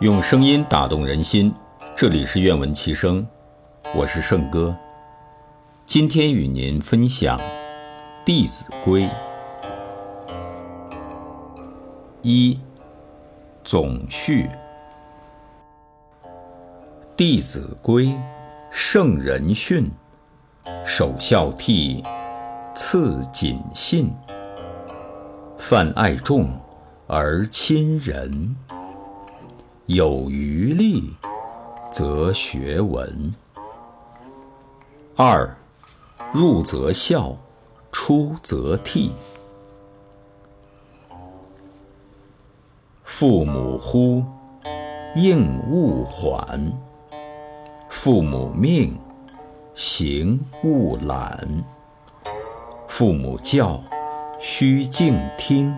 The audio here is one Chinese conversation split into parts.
用声音打动人心，这里是愿闻其声，我是圣哥。今天与您分享《弟子规》一总序，《弟子规》圣人训，首孝悌，次谨信，泛爱众而亲仁。有余力，则学文。二，入则孝，出则悌。父母呼，应勿缓；父母命，行勿懒；父母教，须敬听；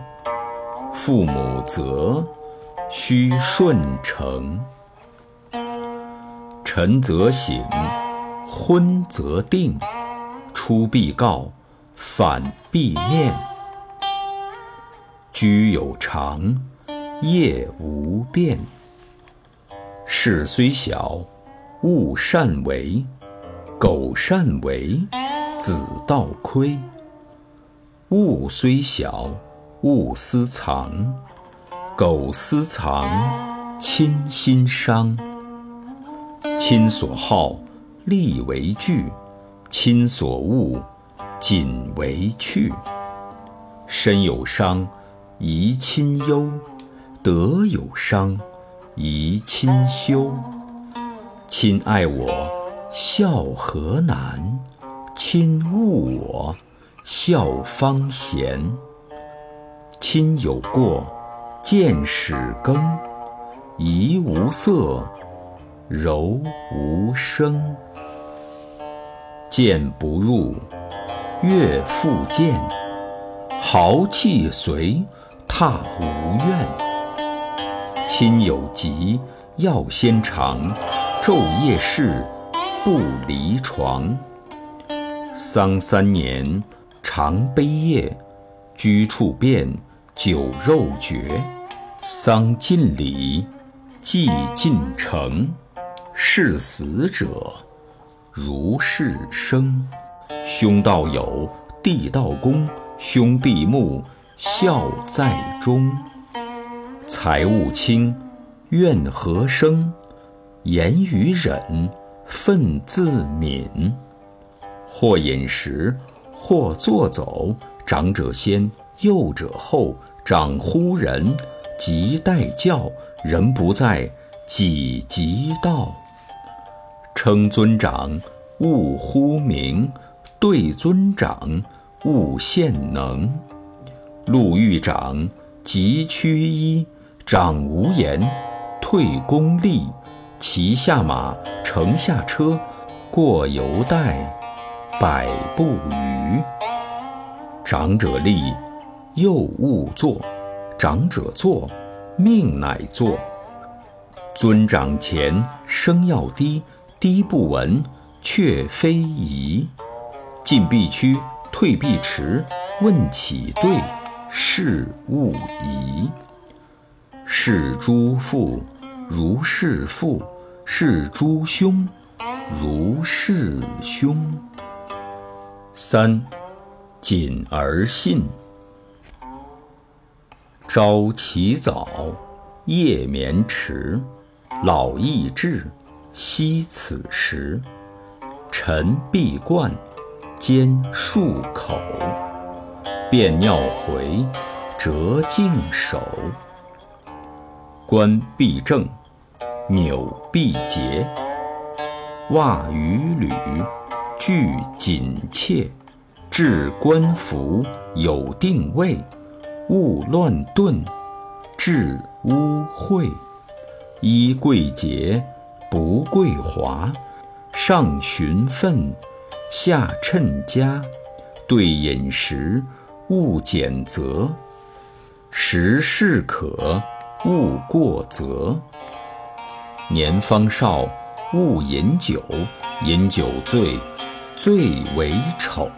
父母责，须顺承。晨则省，昏则定，出必告，反必面。居有常，业无变。事虽小，勿擅为；苟擅为，子道亏。物虽小，勿私藏。苟私藏，亲心伤。亲所好，力为具；亲所恶，谨为去。身有伤，贻亲忧；德有伤，贻亲羞。亲爱我，孝何难；亲恶我，孝方贤。亲有过。见始更，怡无色，柔无声。谏不入，悦复谏。豪气随，踏无怨。亲有疾，药先尝。昼夜侍，不离床。丧三年，常悲夜。居处变，酒肉绝。丧尽礼，祭尽诚。事死者，如事生。兄道友，弟道恭。兄弟睦，孝在中。财物轻，怨何生？言语忍，忿自泯。或饮食，或坐走。长者先，幼者后。长呼人。即待教，人不在，己即道。称尊长，勿呼名；对尊长，勿献能。路遇长，即趋揖。长无言，退恭立。骑下马，乘下车，过犹待，百步余。长者立，幼勿坐。长者坐，命乃坐。尊长前，声要低，低不闻，却非宜。进必趋，退必迟。问起对，事勿疑。事诸父如事父，事诸兄如事兄。三，谨而信。朝起早，夜眠迟，老易至，惜此时。晨必冠，兼漱口，便尿回，折净手。冠必正，纽必结。袜与履，俱紧切。置冠服，有定位。勿乱顿，致污秽。衣贵洁，不贵华。上循分，下称家。对饮食，勿拣择。食适可，勿过则。年方少，勿饮酒。饮酒醉，最为丑。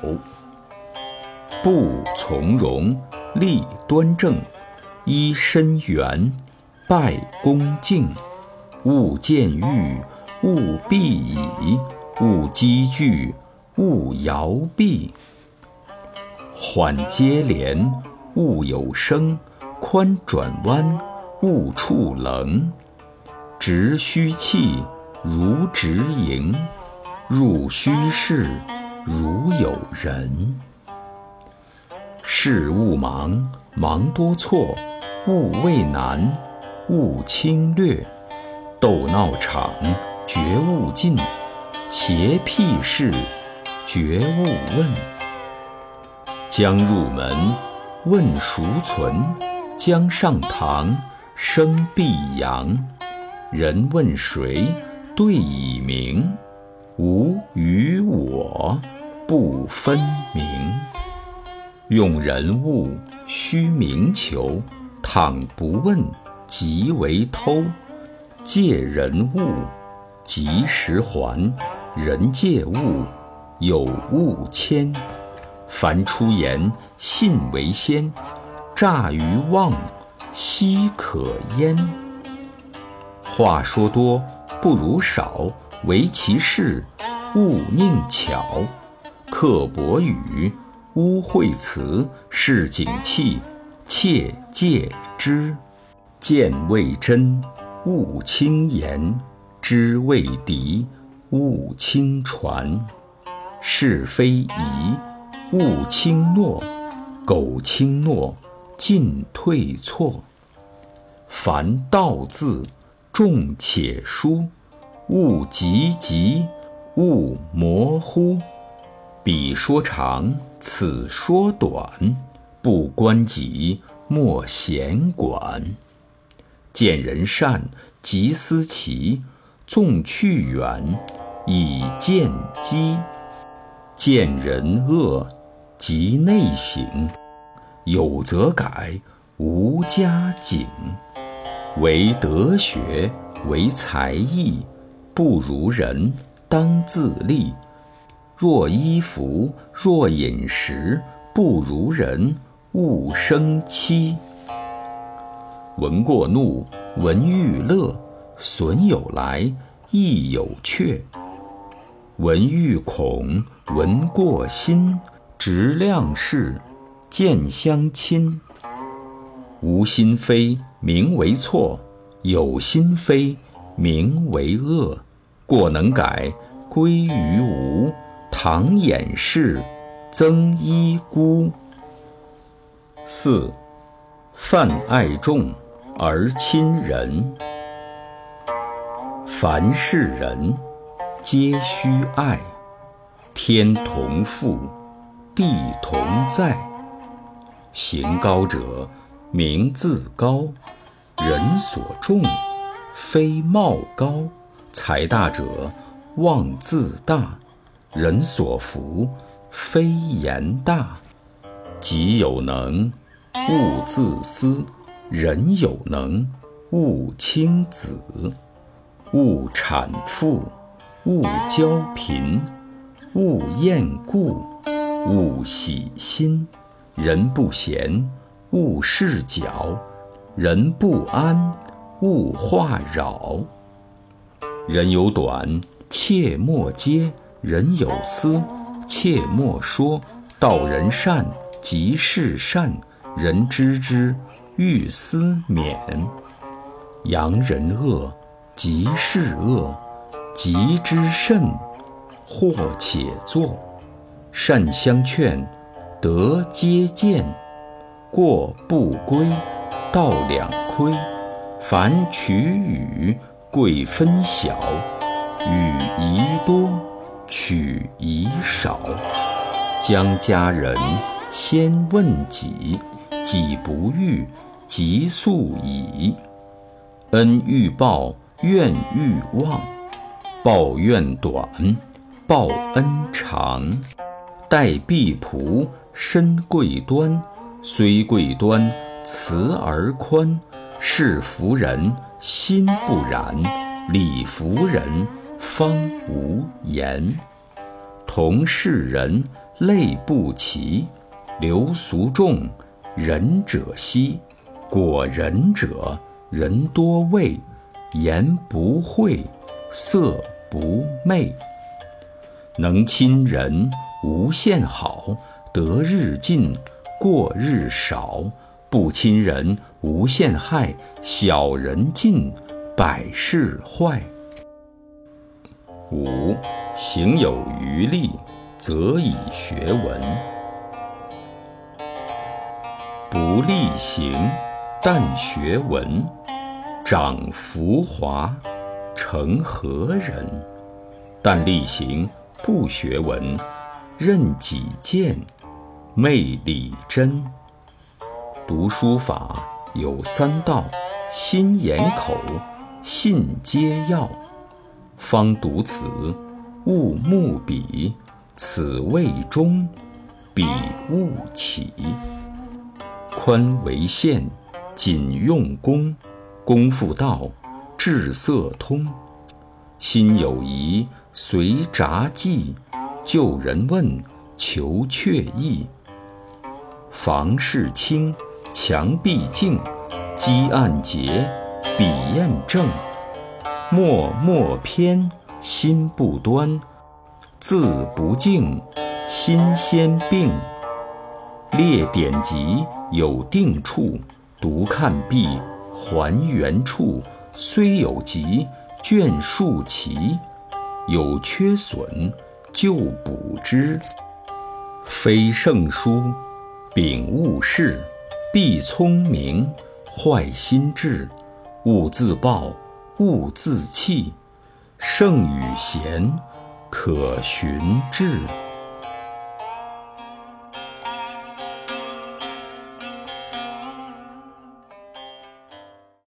不从容。立端正，揖深圆，拜恭敬。勿见欲，勿避倚，勿积聚，勿摇臂。缓接连，勿有声；宽转弯，勿触棱。直虚气，如直盈；入虚室，如有人。事勿忙，忙多错；勿畏难，勿轻略。斗闹场，绝勿近；邪僻事，绝勿问。将入门，问孰存；将上堂，生必扬。人问谁，对以明。吾与我，不分明。用人物，须明求；倘不问，即为偷。借人物，及时还；人借物，有物迁。凡出言，信为先；诈于妄，奚可焉？话说多不如少，唯其事，勿佞巧。刻薄语，污秽词，是警器，切戒之。见未真。勿轻言，知未敌，勿轻传；是非疑，勿轻诺；苟轻诺，进退错。凡道字，重且疏；勿急急，勿模糊。彼说长，此说短，不关己，莫闲管。见人善，即思齐；纵去远，以见机；见人恶，即内省。有则改，无加警。唯德学，唯才艺，不如人，当自砺。若衣服，若饮食，不如人，勿生戚。闻过怒，闻欲乐，损有来，亦有却。闻欲恐，闻过心，直量事，见相亲。无心非，名为错；有心非，名为恶。过能改，归于无。唐掩饰，增一孤。四，泛爱众。而亲仁，凡是人，皆须爱。天同覆，地同在。行高者，名自高；人所重，非貌高。财大者，望自大；人所服，非言大。己有能，勿自私。人有能，勿轻子；勿产妇，勿骄贫；勿厌故，勿喜新。人不闲，勿事搅；人不安，勿话扰。人有短，切莫揭；人有私，切莫说。道人善，即是善；人知之。欲思勉，扬人恶，即是恶；急之甚，或且作。善相劝，德皆见；过不归，道两亏。凡取与，贵分晓；与宜多，取宜少。将家人，先问己；己不欲。即速矣。恩欲报，怨欲忘。报怨短，报恩长。待婢仆，身贵端。虽贵端，慈而宽。事服人，心不染；礼服人，方无言。同是人，类不齐。流俗众，仁者稀。果仁者，人多畏，言不讳，色不昧。能亲人，无限好，得日进，过日少；不亲人，无限害，小人尽，百事坏。五，行有余力，则以学文。不力行，但学文，长浮华，成何人？但力行，不学文，任己见，昧理真。读书法有三到：心、眼、口，信皆要。方读此，勿目彼，此谓中，彼勿起。宽为限，谨用功，功夫到，志色通。心有疑，随札记，就人问，求确意。房事清，墙壁净，积案洁，笔砚正。默默偏，心不端；字不净，心先病。列典籍有定处，读看毕还原处。虽有疾，卷数齐，有缺损，就补之。非圣书，秉勿视，必聪明，坏心智，勿自暴。勿自弃，圣与贤，可循志。